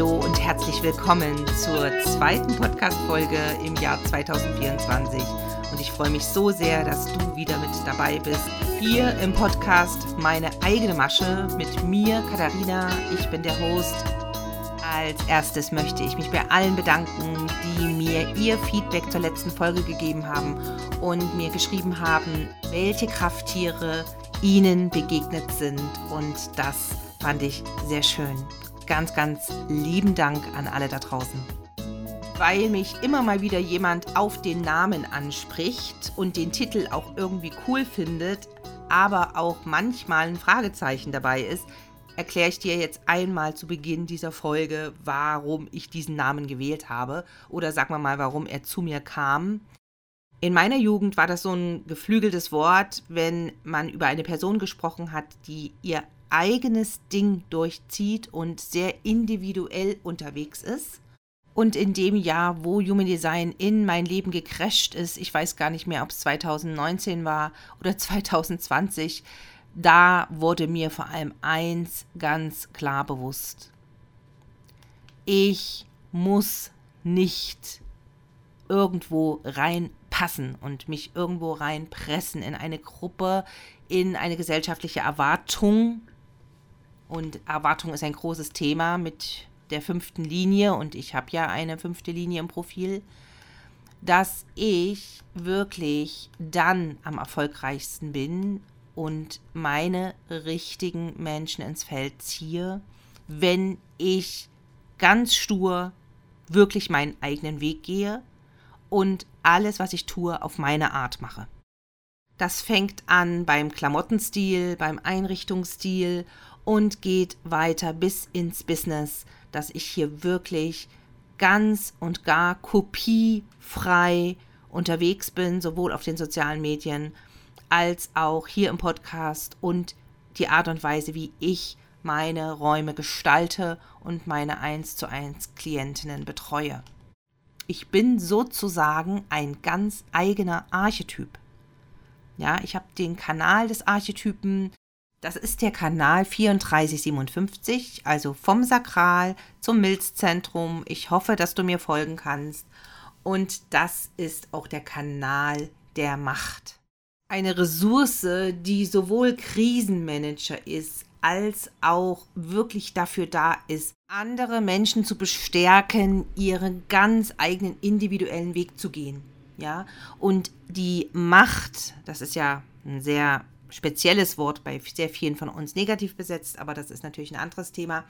Hallo und herzlich willkommen zur zweiten Podcast-Folge im Jahr 2024. Und ich freue mich so sehr, dass du wieder mit dabei bist. Hier im Podcast meine eigene Masche mit mir, Katharina. Ich bin der Host. Als erstes möchte ich mich bei allen bedanken, die mir ihr Feedback zur letzten Folge gegeben haben und mir geschrieben haben, welche Krafttiere ihnen begegnet sind. Und das fand ich sehr schön ganz, ganz lieben Dank an alle da draußen. Weil mich immer mal wieder jemand auf den Namen anspricht und den Titel auch irgendwie cool findet, aber auch manchmal ein Fragezeichen dabei ist, erkläre ich dir jetzt einmal zu Beginn dieser Folge, warum ich diesen Namen gewählt habe oder sagen wir mal, warum er zu mir kam. In meiner Jugend war das so ein geflügeltes Wort, wenn man über eine Person gesprochen hat, die ihr eigenes Ding durchzieht und sehr individuell unterwegs ist. Und in dem Jahr, wo Human Design in mein Leben gecrasht ist, ich weiß gar nicht mehr, ob es 2019 war oder 2020, da wurde mir vor allem eins ganz klar bewusst. Ich muss nicht irgendwo reinpassen und mich irgendwo reinpressen in eine Gruppe, in eine gesellschaftliche Erwartung, und Erwartung ist ein großes Thema mit der fünften Linie und ich habe ja eine fünfte Linie im Profil, dass ich wirklich dann am erfolgreichsten bin und meine richtigen Menschen ins Feld ziehe, wenn ich ganz stur wirklich meinen eigenen Weg gehe und alles, was ich tue, auf meine Art mache. Das fängt an beim Klamottenstil, beim Einrichtungsstil und geht weiter bis ins Business, dass ich hier wirklich ganz und gar kopiefrei unterwegs bin, sowohl auf den sozialen Medien als auch hier im Podcast und die Art und Weise, wie ich meine Räume gestalte und meine 1 zu 1 Klientinnen betreue. Ich bin sozusagen ein ganz eigener Archetyp. Ja, ich habe den Kanal des Archetypen das ist der Kanal 3457, also vom Sakral zum Milzzentrum. Ich hoffe, dass du mir folgen kannst. Und das ist auch der Kanal der Macht. Eine Ressource, die sowohl Krisenmanager ist, als auch wirklich dafür da ist, andere Menschen zu bestärken, ihren ganz eigenen individuellen Weg zu gehen. Ja, und die Macht, das ist ja ein sehr spezielles Wort bei sehr vielen von uns negativ besetzt, aber das ist natürlich ein anderes Thema.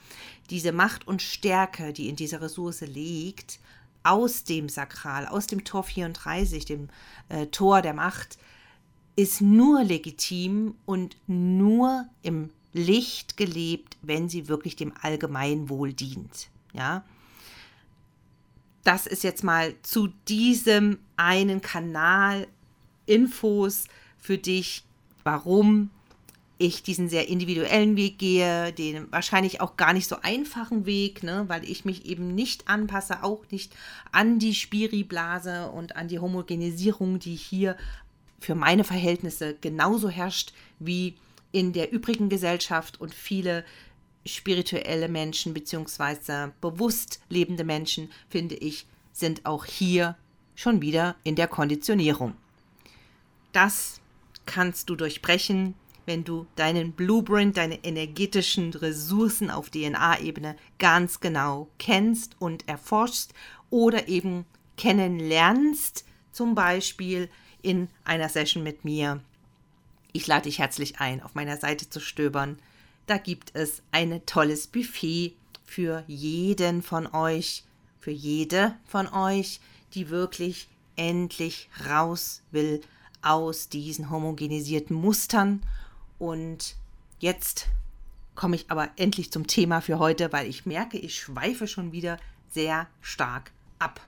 Diese Macht und Stärke, die in dieser Ressource liegt, aus dem Sakral, aus dem Tor 34, dem äh, Tor der Macht, ist nur legitim und nur im Licht gelebt, wenn sie wirklich dem Allgemeinwohl dient. Ja, das ist jetzt mal zu diesem einen Kanal Infos für dich, warum ich diesen sehr individuellen Weg gehe, den wahrscheinlich auch gar nicht so einfachen Weg, ne, weil ich mich eben nicht anpasse, auch nicht an die Spiriblase und an die Homogenisierung, die hier für meine Verhältnisse genauso herrscht wie in der übrigen Gesellschaft und viele spirituelle Menschen bzw. bewusst lebende Menschen, finde ich, sind auch hier schon wieder in der Konditionierung. Das kannst du durchbrechen, wenn du deinen Blueprint, deine energetischen Ressourcen auf DNA-Ebene ganz genau kennst und erforschst oder eben kennenlernst, zum Beispiel in einer Session mit mir. Ich lade dich herzlich ein, auf meiner Seite zu stöbern. Da gibt es ein tolles Buffet für jeden von euch, für jede von euch, die wirklich endlich raus will aus diesen homogenisierten Mustern. Und jetzt komme ich aber endlich zum Thema für heute, weil ich merke, ich schweife schon wieder sehr stark ab.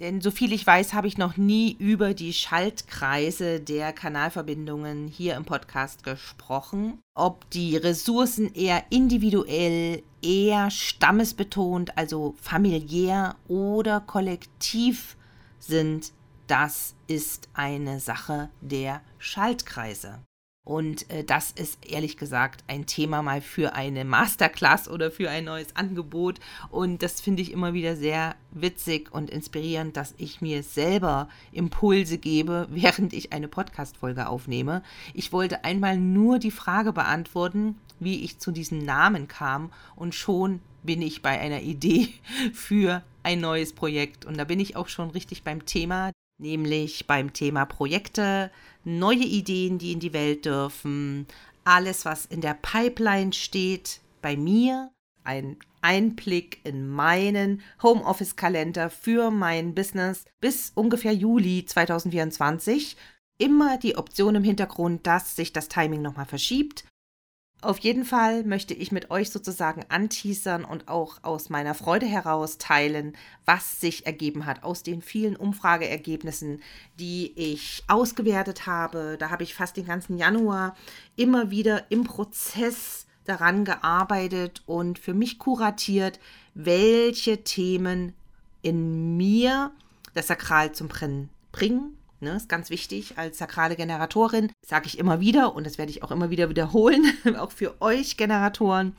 Denn soviel ich weiß, habe ich noch nie über die Schaltkreise der Kanalverbindungen hier im Podcast gesprochen. Ob die Ressourcen eher individuell, eher stammesbetont, also familiär oder kollektiv sind, das ist eine Sache der Schaltkreise. Und äh, das ist ehrlich gesagt ein Thema mal für eine Masterclass oder für ein neues Angebot. Und das finde ich immer wieder sehr witzig und inspirierend, dass ich mir selber Impulse gebe, während ich eine Podcast-Folge aufnehme. Ich wollte einmal nur die Frage beantworten, wie ich zu diesem Namen kam. Und schon bin ich bei einer Idee für ein neues Projekt. Und da bin ich auch schon richtig beim Thema, nämlich beim Thema Projekte, neue Ideen, die in die Welt dürfen, alles, was in der Pipeline steht, bei mir, ein Einblick in meinen Homeoffice-Kalender für mein Business bis ungefähr Juli 2024. Immer die Option im Hintergrund, dass sich das Timing nochmal verschiebt. Auf jeden Fall möchte ich mit euch sozusagen anteasern und auch aus meiner Freude heraus teilen, was sich ergeben hat aus den vielen Umfrageergebnissen, die ich ausgewertet habe. Da habe ich fast den ganzen Januar immer wieder im Prozess daran gearbeitet und für mich kuratiert, welche Themen in mir das Sakral zum Brennen bringen Ne, ist ganz wichtig als sakrale Generatorin, sage ich immer wieder und das werde ich auch immer wieder wiederholen, auch für euch Generatoren,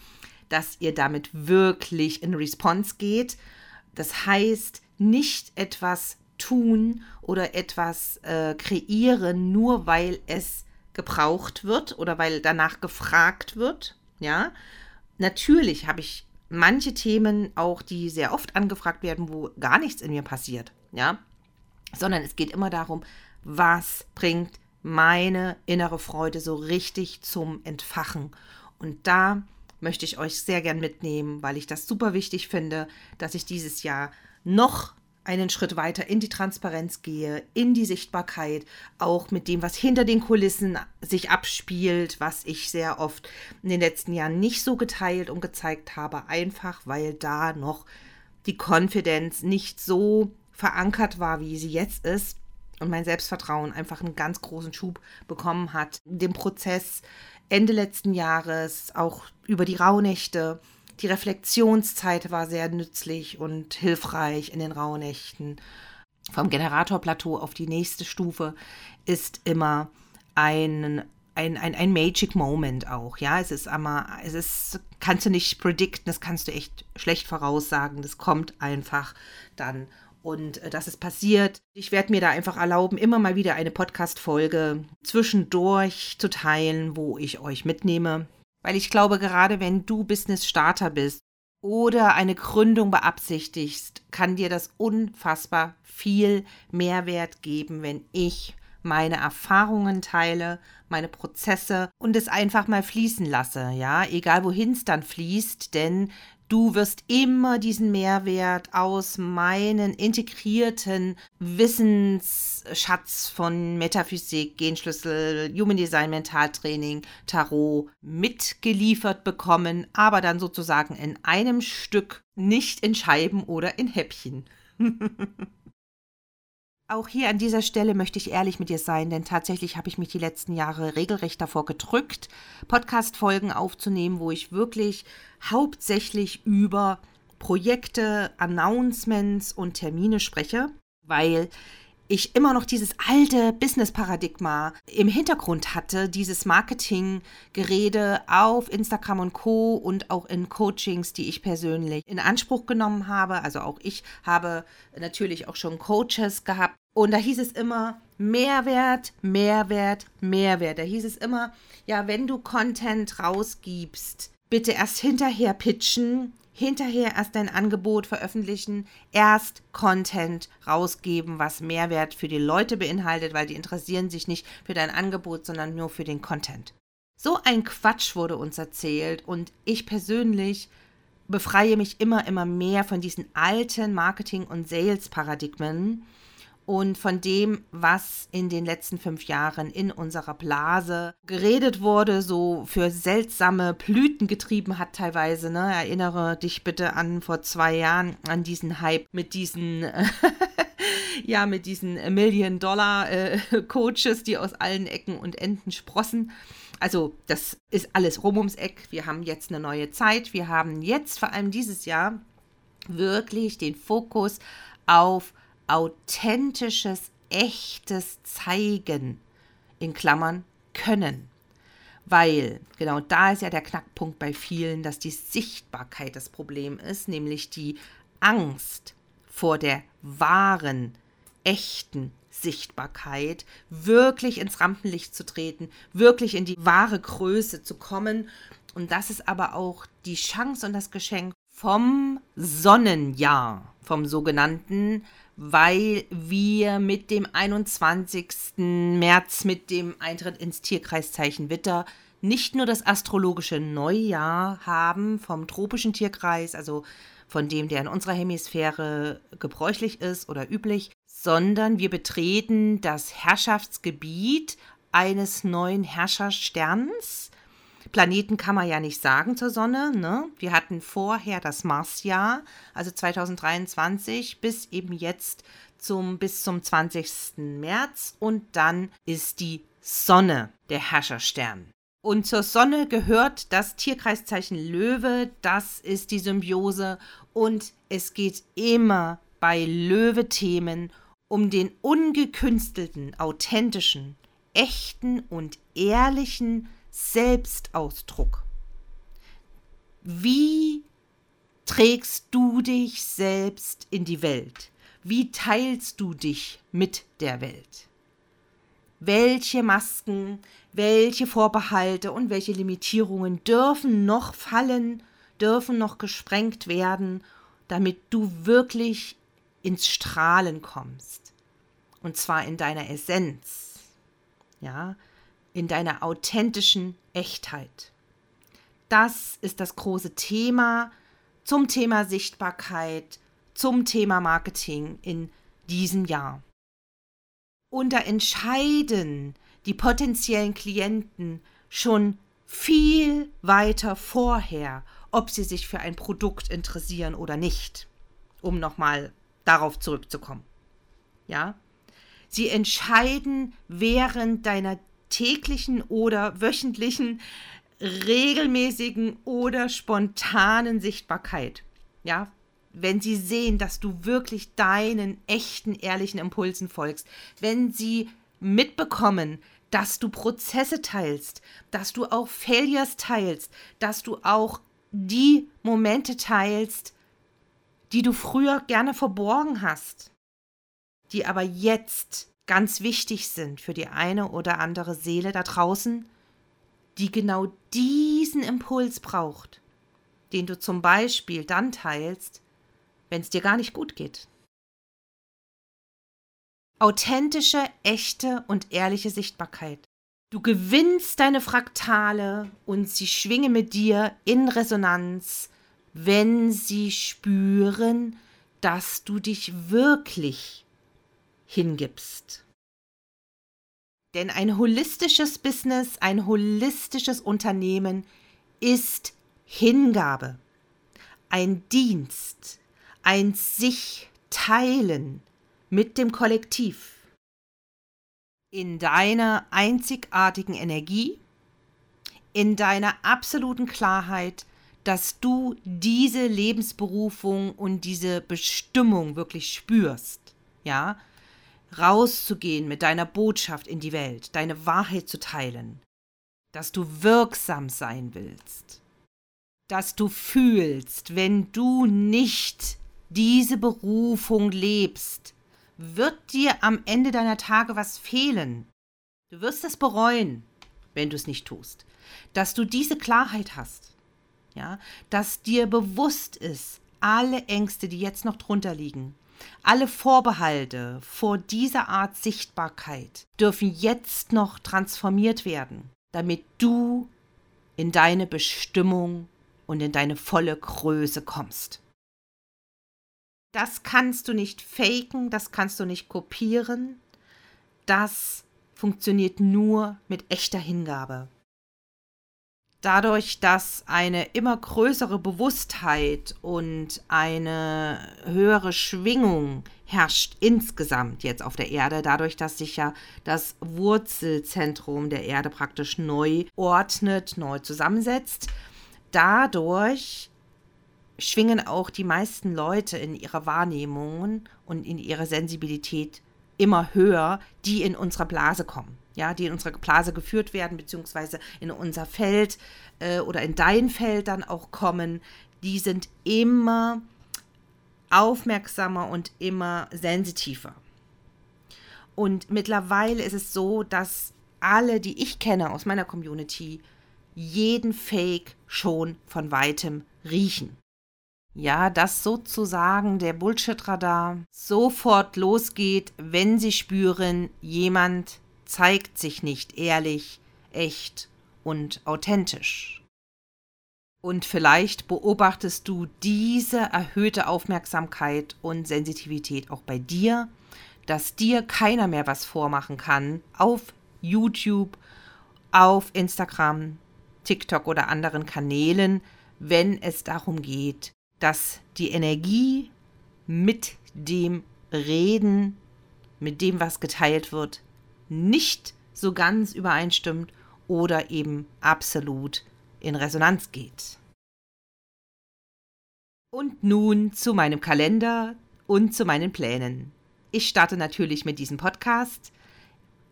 dass ihr damit wirklich in Response geht. Das heißt, nicht etwas tun oder etwas äh, kreieren, nur weil es gebraucht wird oder weil danach gefragt wird. Ja, natürlich habe ich manche Themen auch, die sehr oft angefragt werden, wo gar nichts in mir passiert. Ja, sondern es geht immer darum, was bringt meine innere Freude so richtig zum Entfachen. Und da möchte ich euch sehr gern mitnehmen, weil ich das super wichtig finde, dass ich dieses Jahr noch einen Schritt weiter in die Transparenz gehe, in die Sichtbarkeit, auch mit dem, was hinter den Kulissen sich abspielt, was ich sehr oft in den letzten Jahren nicht so geteilt und gezeigt habe, einfach weil da noch die Konfidenz nicht so verankert war, wie sie jetzt ist und mein Selbstvertrauen einfach einen ganz großen Schub bekommen hat. Dem Prozess Ende letzten Jahres, auch über die Rauhnächte, die Reflexionszeit war sehr nützlich und hilfreich in den Rauhnächten. Vom Generatorplateau auf die nächste Stufe ist immer ein ein, ein, ein Magic Moment auch, ja. Es ist einmal, es ist, kannst du nicht predikten, das kannst du echt schlecht voraussagen. Das kommt einfach dann und äh, das ist passiert. Ich werde mir da einfach erlauben, immer mal wieder eine Podcast-Folge zwischendurch zu teilen, wo ich euch mitnehme. Weil ich glaube, gerade wenn du Business-Starter bist oder eine Gründung beabsichtigst, kann dir das unfassbar viel Mehrwert geben, wenn ich meine Erfahrungen teile, meine Prozesse und es einfach mal fließen lasse, ja, egal wohin es dann fließt, denn Du wirst immer diesen Mehrwert aus meinen integrierten Wissensschatz von Metaphysik, Genschlüssel, Human Design, Mentaltraining, Tarot mitgeliefert bekommen, aber dann sozusagen in einem Stück, nicht in Scheiben oder in Häppchen. Auch hier an dieser Stelle möchte ich ehrlich mit dir sein, denn tatsächlich habe ich mich die letzten Jahre regelrecht davor gedrückt, Podcast-Folgen aufzunehmen, wo ich wirklich hauptsächlich über Projekte, Announcements und Termine spreche, weil ich immer noch dieses alte Business-Paradigma im Hintergrund hatte, dieses Marketing-Gerede auf Instagram und Co. und auch in Coachings, die ich persönlich in Anspruch genommen habe. Also auch ich habe natürlich auch schon Coaches gehabt. Und da hieß es immer Mehrwert, Mehrwert, Mehrwert. Da hieß es immer, ja, wenn du Content rausgibst, bitte erst hinterher pitchen, hinterher erst dein Angebot veröffentlichen, erst Content rausgeben, was Mehrwert für die Leute beinhaltet, weil die interessieren sich nicht für dein Angebot, sondern nur für den Content. So ein Quatsch wurde uns erzählt und ich persönlich befreie mich immer, immer mehr von diesen alten Marketing- und Sales-Paradigmen und von dem, was in den letzten fünf Jahren in unserer Blase geredet wurde, so für seltsame Blüten getrieben hat teilweise. Ne? Erinnere dich bitte an vor zwei Jahren an diesen Hype mit diesen, ja, mit diesen Million-Dollar-Coaches, äh, die aus allen Ecken und Enden sprossen. Also das ist alles rum ums Eck. Wir haben jetzt eine neue Zeit. Wir haben jetzt vor allem dieses Jahr wirklich den Fokus auf authentisches, echtes Zeigen in Klammern können. Weil genau da ist ja der Knackpunkt bei vielen, dass die Sichtbarkeit das Problem ist, nämlich die Angst vor der wahren, echten Sichtbarkeit, wirklich ins Rampenlicht zu treten, wirklich in die wahre Größe zu kommen. Und das ist aber auch die Chance und das Geschenk vom Sonnenjahr, vom sogenannten, weil wir mit dem 21. März, mit dem Eintritt ins Tierkreiszeichen Witter, nicht nur das astrologische Neujahr haben vom tropischen Tierkreis, also von dem, der in unserer Hemisphäre gebräuchlich ist oder üblich, sondern wir betreten das Herrschaftsgebiet eines neuen Herrschersterns. Planeten kann man ja nicht sagen zur Sonne. Ne? Wir hatten vorher das Marsjahr, also 2023, bis eben jetzt zum, bis zum 20. März. Und dann ist die Sonne der Herrscherstern. Und zur Sonne gehört das Tierkreiszeichen Löwe, das ist die Symbiose. Und es geht immer bei Löwe-Themen um den ungekünstelten, authentischen, echten und ehrlichen Selbstausdruck. Wie trägst du dich selbst in die Welt? Wie teilst du dich mit der Welt? Welche Masken, welche Vorbehalte und welche Limitierungen dürfen noch fallen, dürfen noch gesprengt werden, damit du wirklich ins Strahlen kommst. Und zwar in deiner Essenz. Ja, in deiner authentischen Echtheit. Das ist das große Thema zum Thema Sichtbarkeit, zum Thema Marketing in diesem Jahr. Und da entscheiden die potenziellen Klienten schon viel weiter vorher, ob sie sich für ein Produkt interessieren oder nicht, um nochmal darauf zurückzukommen. Ja? Sie entscheiden während deiner täglichen oder wöchentlichen, regelmäßigen oder spontanen Sichtbarkeit. Ja, wenn sie sehen, dass du wirklich deinen echten, ehrlichen Impulsen folgst, wenn sie mitbekommen, dass du Prozesse teilst, dass du auch Failures teilst, dass du auch die Momente teilst, die du früher gerne verborgen hast, die aber jetzt ganz wichtig sind für die eine oder andere Seele da draußen, die genau diesen Impuls braucht, den du zum Beispiel dann teilst, wenn es dir gar nicht gut geht. Authentische, echte und ehrliche Sichtbarkeit. Du gewinnst deine Fraktale und sie schwingen mit dir in Resonanz wenn sie spüren, dass du dich wirklich hingibst. Denn ein holistisches Business, ein holistisches Unternehmen ist Hingabe, ein Dienst, ein sich teilen mit dem Kollektiv. In deiner einzigartigen Energie, in deiner absoluten Klarheit, dass du diese Lebensberufung und diese Bestimmung wirklich spürst, ja, rauszugehen mit deiner Botschaft in die Welt, deine Wahrheit zu teilen, dass du wirksam sein willst, dass du fühlst, wenn du nicht diese Berufung lebst, wird dir am Ende deiner Tage was fehlen. Du wirst es bereuen, wenn du es nicht tust. Dass du diese Klarheit hast ja, dass dir bewusst ist, alle Ängste, die jetzt noch drunter liegen, alle Vorbehalte vor dieser Art Sichtbarkeit dürfen jetzt noch transformiert werden, damit du in deine Bestimmung und in deine volle Größe kommst. Das kannst du nicht faken, das kannst du nicht kopieren. Das funktioniert nur mit echter Hingabe dadurch, dass eine immer größere Bewusstheit und eine höhere Schwingung herrscht insgesamt jetzt auf der Erde, dadurch, dass sich ja das Wurzelzentrum der Erde praktisch neu ordnet, neu zusammensetzt, dadurch schwingen auch die meisten Leute in ihrer Wahrnehmung und in ihrer Sensibilität immer höher, die in unserer Blase kommen. Ja, die in unserer Blase geführt werden, beziehungsweise in unser Feld äh, oder in dein Feld dann auch kommen, die sind immer aufmerksamer und immer sensitiver. Und mittlerweile ist es so, dass alle, die ich kenne aus meiner Community, jeden Fake schon von weitem riechen. Ja, dass sozusagen der Bullshit-Radar sofort losgeht, wenn sie spüren, jemand zeigt sich nicht ehrlich, echt und authentisch. Und vielleicht beobachtest du diese erhöhte Aufmerksamkeit und Sensitivität auch bei dir, dass dir keiner mehr was vormachen kann auf YouTube, auf Instagram, TikTok oder anderen Kanälen, wenn es darum geht, dass die Energie mit dem Reden, mit dem, was geteilt wird, nicht so ganz übereinstimmt oder eben absolut in Resonanz geht. Und nun zu meinem Kalender und zu meinen Plänen. Ich starte natürlich mit diesem Podcast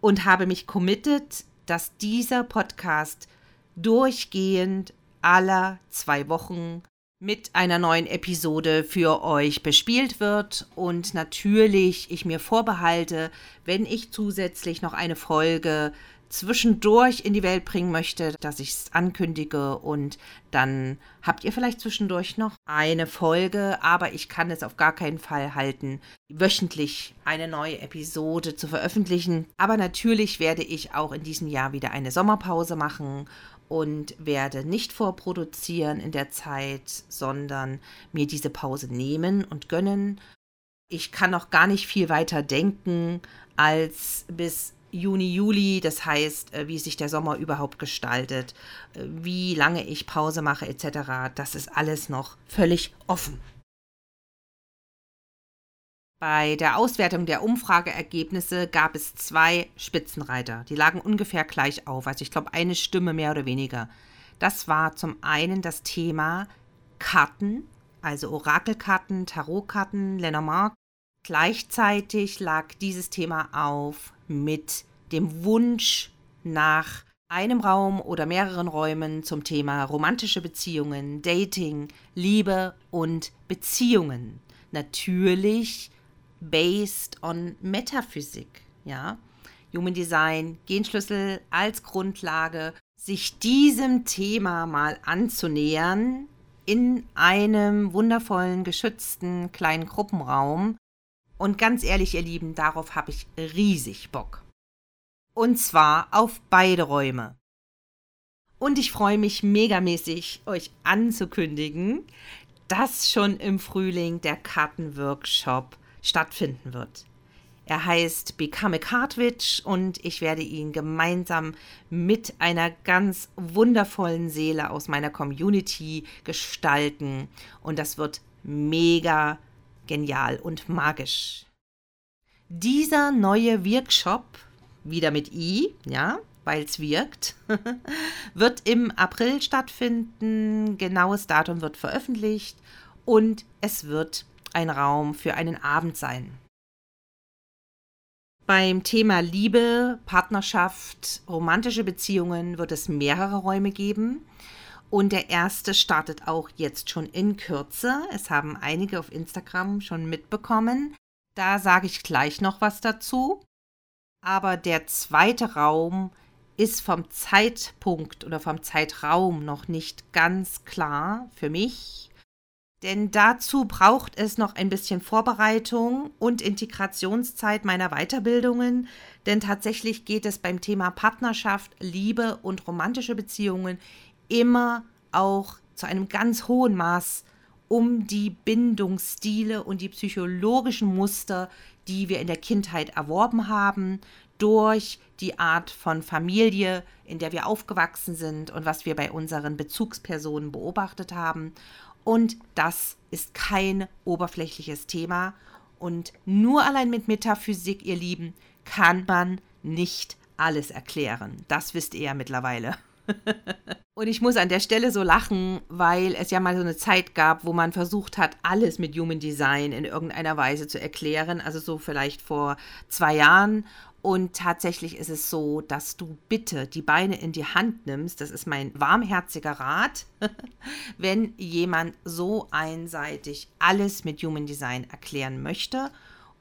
und habe mich committed, dass dieser Podcast durchgehend aller zwei Wochen mit einer neuen Episode für euch bespielt wird und natürlich ich mir vorbehalte, wenn ich zusätzlich noch eine Folge zwischendurch in die Welt bringen möchte, dass ich es ankündige und dann habt ihr vielleicht zwischendurch noch eine Folge, aber ich kann es auf gar keinen Fall halten, wöchentlich eine neue Episode zu veröffentlichen. Aber natürlich werde ich auch in diesem Jahr wieder eine Sommerpause machen und werde nicht vorproduzieren in der Zeit, sondern mir diese Pause nehmen und gönnen. Ich kann noch gar nicht viel weiter denken als bis Juni, Juli, das heißt, äh, wie sich der Sommer überhaupt gestaltet, äh, wie lange ich Pause mache etc., das ist alles noch völlig offen. Bei der Auswertung der Umfrageergebnisse gab es zwei Spitzenreiter. Die lagen ungefähr gleich auf, also ich glaube eine Stimme mehr oder weniger. Das war zum einen das Thema Karten, also Orakelkarten, Tarotkarten, Lenormand. Gleichzeitig lag dieses Thema auf mit dem Wunsch nach einem Raum oder mehreren Räumen zum Thema romantische Beziehungen, Dating, Liebe und Beziehungen. Natürlich based on Metaphysik, ja. Human Design, Genschlüssel als Grundlage, sich diesem Thema mal anzunähern in einem wundervollen, geschützten kleinen Gruppenraum. Und ganz ehrlich, ihr Lieben, darauf habe ich riesig Bock. Und zwar auf beide Räume. Und ich freue mich megamäßig, euch anzukündigen, dass schon im Frühling der Kartenworkshop stattfinden wird. Er heißt Become a Cardwitch und ich werde ihn gemeinsam mit einer ganz wundervollen Seele aus meiner Community gestalten. Und das wird mega genial und magisch. Dieser neue Workshop, wieder mit I, ja, weil es wirkt, wird im April stattfinden. Genaues Datum wird veröffentlicht und es wird ein Raum für einen Abend sein. Beim Thema Liebe, Partnerschaft, romantische Beziehungen wird es mehrere Räume geben. Und der erste startet auch jetzt schon in Kürze. Es haben einige auf Instagram schon mitbekommen. Da sage ich gleich noch was dazu. Aber der zweite Raum ist vom Zeitpunkt oder vom Zeitraum noch nicht ganz klar für mich. Denn dazu braucht es noch ein bisschen Vorbereitung und Integrationszeit meiner Weiterbildungen. Denn tatsächlich geht es beim Thema Partnerschaft, Liebe und romantische Beziehungen immer auch zu einem ganz hohen Maß um die Bindungsstile und die psychologischen Muster, die wir in der Kindheit erworben haben, durch die Art von Familie, in der wir aufgewachsen sind und was wir bei unseren Bezugspersonen beobachtet haben. Und das ist kein oberflächliches Thema. Und nur allein mit Metaphysik, ihr Lieben, kann man nicht alles erklären. Das wisst ihr ja mittlerweile. Und ich muss an der Stelle so lachen, weil es ja mal so eine Zeit gab, wo man versucht hat, alles mit Human Design in irgendeiner Weise zu erklären. Also so vielleicht vor zwei Jahren. Und tatsächlich ist es so, dass du bitte die Beine in die Hand nimmst. Das ist mein warmherziger Rat, wenn jemand so einseitig alles mit Human Design erklären möchte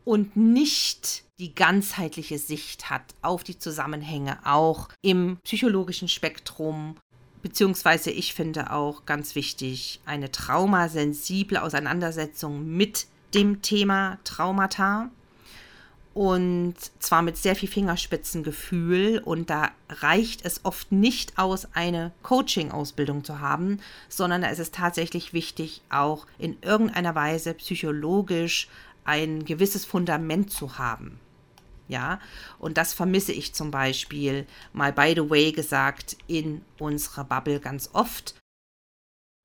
und nicht die ganzheitliche Sicht hat auf die Zusammenhänge auch im psychologischen Spektrum. Beziehungsweise ich finde auch ganz wichtig, eine traumasensible Auseinandersetzung mit dem Thema Traumata und zwar mit sehr viel Fingerspitzengefühl und da reicht es oft nicht aus, eine Coaching-Ausbildung zu haben, sondern da ist es tatsächlich wichtig, auch in irgendeiner Weise psychologisch ein gewisses Fundament zu haben. Ja, und das vermisse ich zum Beispiel, mal by the way gesagt, in unserer Bubble ganz oft.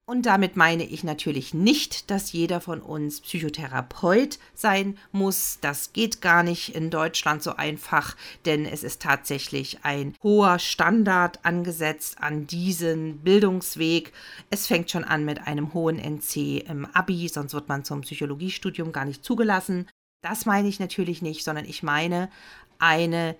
Und damit meine ich natürlich nicht, dass jeder von uns Psychotherapeut sein muss. Das geht gar nicht in Deutschland so einfach, denn es ist tatsächlich ein hoher Standard angesetzt an diesen Bildungsweg. Es fängt schon an mit einem hohen NC im ABI, sonst wird man zum Psychologiestudium gar nicht zugelassen. Das meine ich natürlich nicht, sondern ich meine eine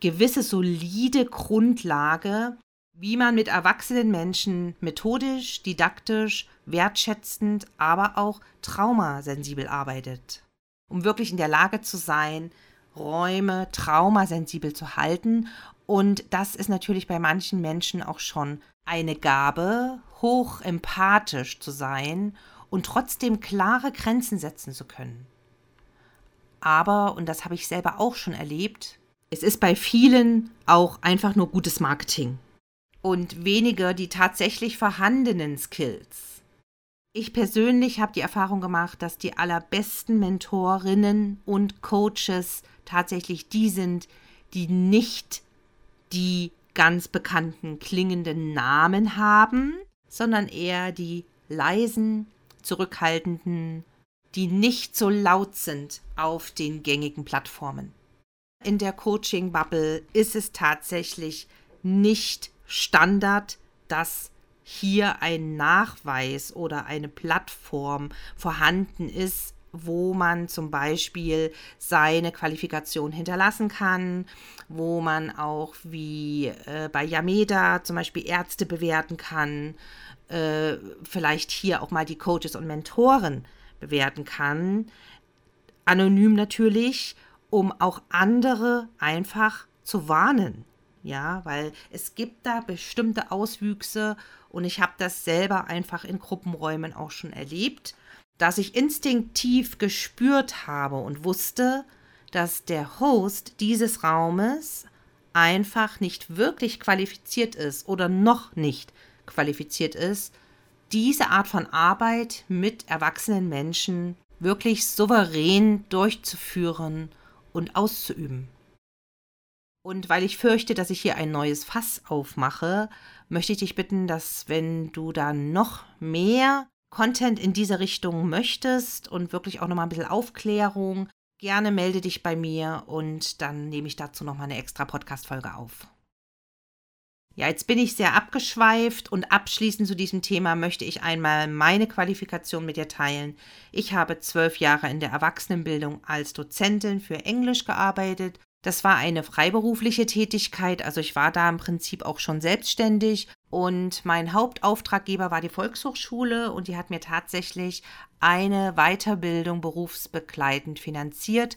gewisse solide Grundlage, wie man mit erwachsenen Menschen methodisch, didaktisch, wertschätzend, aber auch traumasensibel arbeitet. Um wirklich in der Lage zu sein, Räume traumasensibel zu halten. Und das ist natürlich bei manchen Menschen auch schon eine Gabe, hoch empathisch zu sein und trotzdem klare Grenzen setzen zu können. Aber, und das habe ich selber auch schon erlebt, es ist bei vielen auch einfach nur gutes Marketing und weniger die tatsächlich vorhandenen Skills. Ich persönlich habe die Erfahrung gemacht, dass die allerbesten Mentorinnen und Coaches tatsächlich die sind, die nicht die ganz bekannten klingenden Namen haben, sondern eher die leisen, zurückhaltenden, die nicht so laut sind auf den gängigen Plattformen. In der Coaching-Bubble ist es tatsächlich nicht Standard, dass hier ein Nachweis oder eine Plattform vorhanden ist, wo man zum Beispiel seine Qualifikation hinterlassen kann, wo man auch wie äh, bei Yameda zum Beispiel Ärzte bewerten kann, äh, vielleicht hier auch mal die Coaches und Mentoren bewerten kann. Anonym natürlich, um auch andere einfach zu warnen. Ja, weil es gibt da bestimmte Auswüchse und ich habe das selber einfach in Gruppenräumen auch schon erlebt, dass ich instinktiv gespürt habe und wusste, dass der Host dieses Raumes einfach nicht wirklich qualifiziert ist oder noch nicht qualifiziert ist, diese Art von Arbeit mit erwachsenen Menschen wirklich souverän durchzuführen und auszuüben. Und weil ich fürchte, dass ich hier ein neues Fass aufmache, möchte ich dich bitten, dass wenn du da noch mehr Content in diese Richtung möchtest und wirklich auch nochmal ein bisschen Aufklärung, gerne melde dich bei mir und dann nehme ich dazu nochmal eine extra Podcast-Folge auf. Ja, jetzt bin ich sehr abgeschweift und abschließend zu diesem Thema möchte ich einmal meine Qualifikation mit dir teilen. Ich habe zwölf Jahre in der Erwachsenenbildung als Dozentin für Englisch gearbeitet. Das war eine freiberufliche Tätigkeit, also ich war da im Prinzip auch schon selbstständig und mein Hauptauftraggeber war die Volkshochschule und die hat mir tatsächlich eine Weiterbildung berufsbegleitend finanziert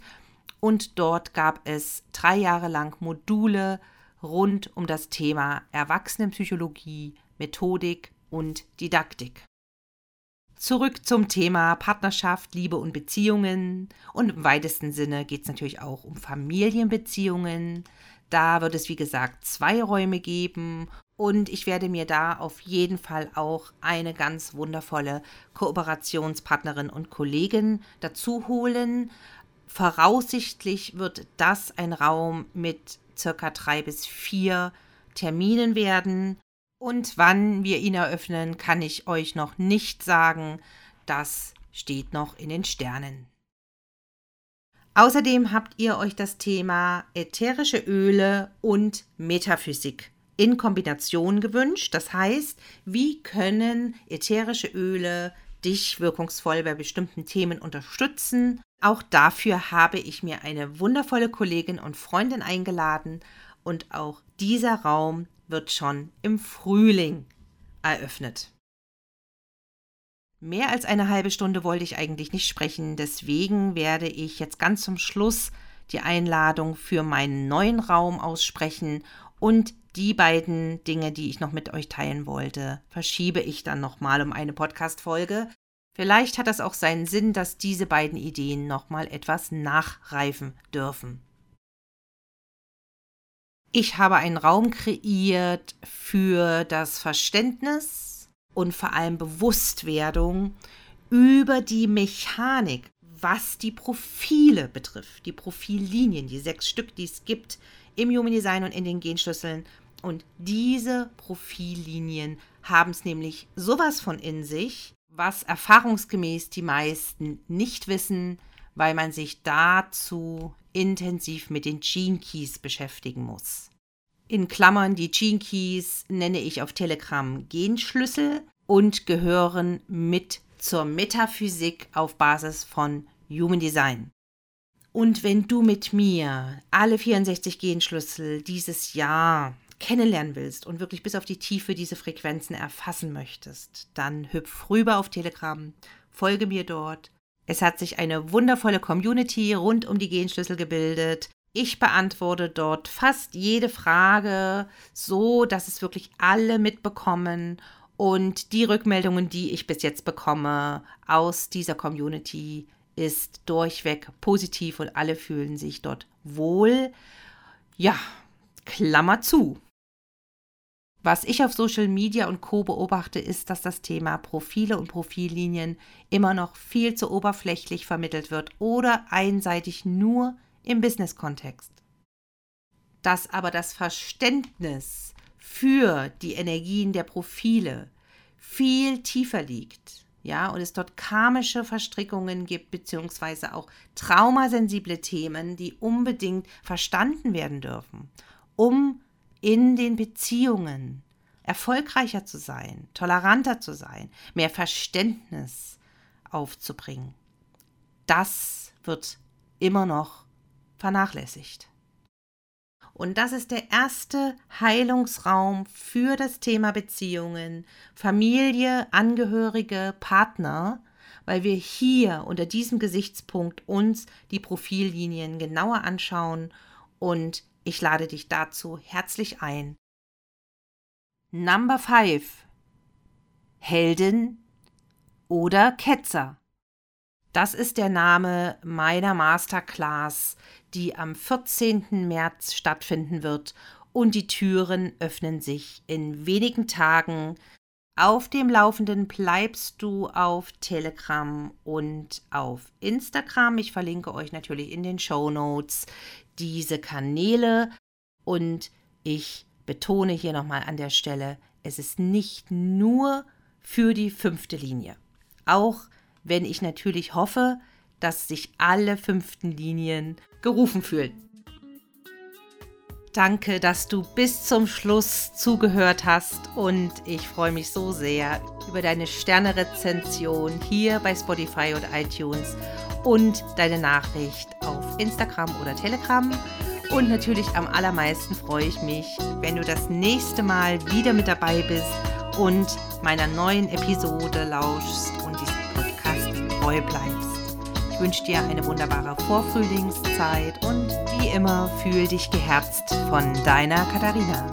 und dort gab es drei Jahre lang Module rund um das Thema Erwachsenenpsychologie, Methodik und Didaktik. Zurück zum Thema Partnerschaft, Liebe und Beziehungen. Und im weitesten Sinne geht es natürlich auch um Familienbeziehungen. Da wird es, wie gesagt, zwei Räume geben. Und ich werde mir da auf jeden Fall auch eine ganz wundervolle Kooperationspartnerin und Kollegin dazu holen. Voraussichtlich wird das ein Raum mit circa drei bis vier Terminen werden. Und wann wir ihn eröffnen, kann ich euch noch nicht sagen. Das steht noch in den Sternen. Außerdem habt ihr euch das Thema ätherische Öle und Metaphysik in Kombination gewünscht. Das heißt, wie können ätherische Öle dich wirkungsvoll bei bestimmten Themen unterstützen? Auch dafür habe ich mir eine wundervolle Kollegin und Freundin eingeladen und auch dieser Raum wird schon im Frühling eröffnet. Mehr als eine halbe Stunde wollte ich eigentlich nicht sprechen, deswegen werde ich jetzt ganz zum Schluss die Einladung für meinen neuen Raum aussprechen und die beiden Dinge, die ich noch mit euch teilen wollte, verschiebe ich dann nochmal um eine Podcast-Folge. Vielleicht hat das auch seinen Sinn, dass diese beiden Ideen nochmal etwas nachreifen dürfen. Ich habe einen Raum kreiert für das Verständnis und vor allem Bewusstwerdung über die Mechanik, was die Profile betrifft, die Profillinien, die sechs Stück, die es gibt im Human Design und in den Genschlüsseln. Und diese Profillinien haben es nämlich sowas von in sich, was erfahrungsgemäß die meisten nicht wissen, weil man sich dazu intensiv mit den Gene Keys beschäftigen muss. In Klammern, die Gene Keys nenne ich auf Telegram Genschlüssel und gehören mit zur Metaphysik auf Basis von Human Design. Und wenn du mit mir alle 64 Genschlüssel dieses Jahr kennenlernen willst und wirklich bis auf die Tiefe diese Frequenzen erfassen möchtest, dann hüpf rüber auf Telegram, folge mir dort. Es hat sich eine wundervolle Community rund um die Genschlüssel gebildet. Ich beantworte dort fast jede Frage so, dass es wirklich alle mitbekommen. Und die Rückmeldungen, die ich bis jetzt bekomme aus dieser Community, ist durchweg positiv und alle fühlen sich dort wohl. Ja, Klammer zu. Was ich auf Social Media und Co beobachte, ist, dass das Thema Profile und Profillinien immer noch viel zu oberflächlich vermittelt wird oder einseitig nur im Business-Kontext. Dass aber das Verständnis für die Energien der Profile viel tiefer liegt, ja, und es dort karmische Verstrickungen gibt, beziehungsweise auch traumasensible Themen, die unbedingt verstanden werden dürfen, um in den Beziehungen erfolgreicher zu sein, toleranter zu sein, mehr Verständnis aufzubringen. Das wird immer noch vernachlässigt. Und das ist der erste Heilungsraum für das Thema Beziehungen, Familie, Angehörige, Partner, weil wir hier unter diesem Gesichtspunkt uns die Profillinien genauer anschauen und ich lade dich dazu herzlich ein. Number 5 Heldin oder Ketzer. Das ist der Name meiner Masterclass, die am 14. März stattfinden wird und die Türen öffnen sich in wenigen Tagen. Auf dem Laufenden bleibst du auf Telegram und auf Instagram. Ich verlinke euch natürlich in den Show Notes diese Kanäle und ich betone hier nochmal an der Stelle, es ist nicht nur für die fünfte Linie. Auch wenn ich natürlich hoffe, dass sich alle fünften Linien gerufen fühlen. Danke, dass du bis zum Schluss zugehört hast und ich freue mich so sehr über deine Sternerezension hier bei Spotify und iTunes und deine Nachricht auf Instagram oder Telegram. Und natürlich am allermeisten freue ich mich, wenn du das nächste Mal wieder mit dabei bist und meiner neuen Episode lauschst und diesem Podcast treu bleibst. Ich wünsche dir eine wunderbare Vorfrühlingszeit und wie immer fühl dich geherzt von deiner Katharina.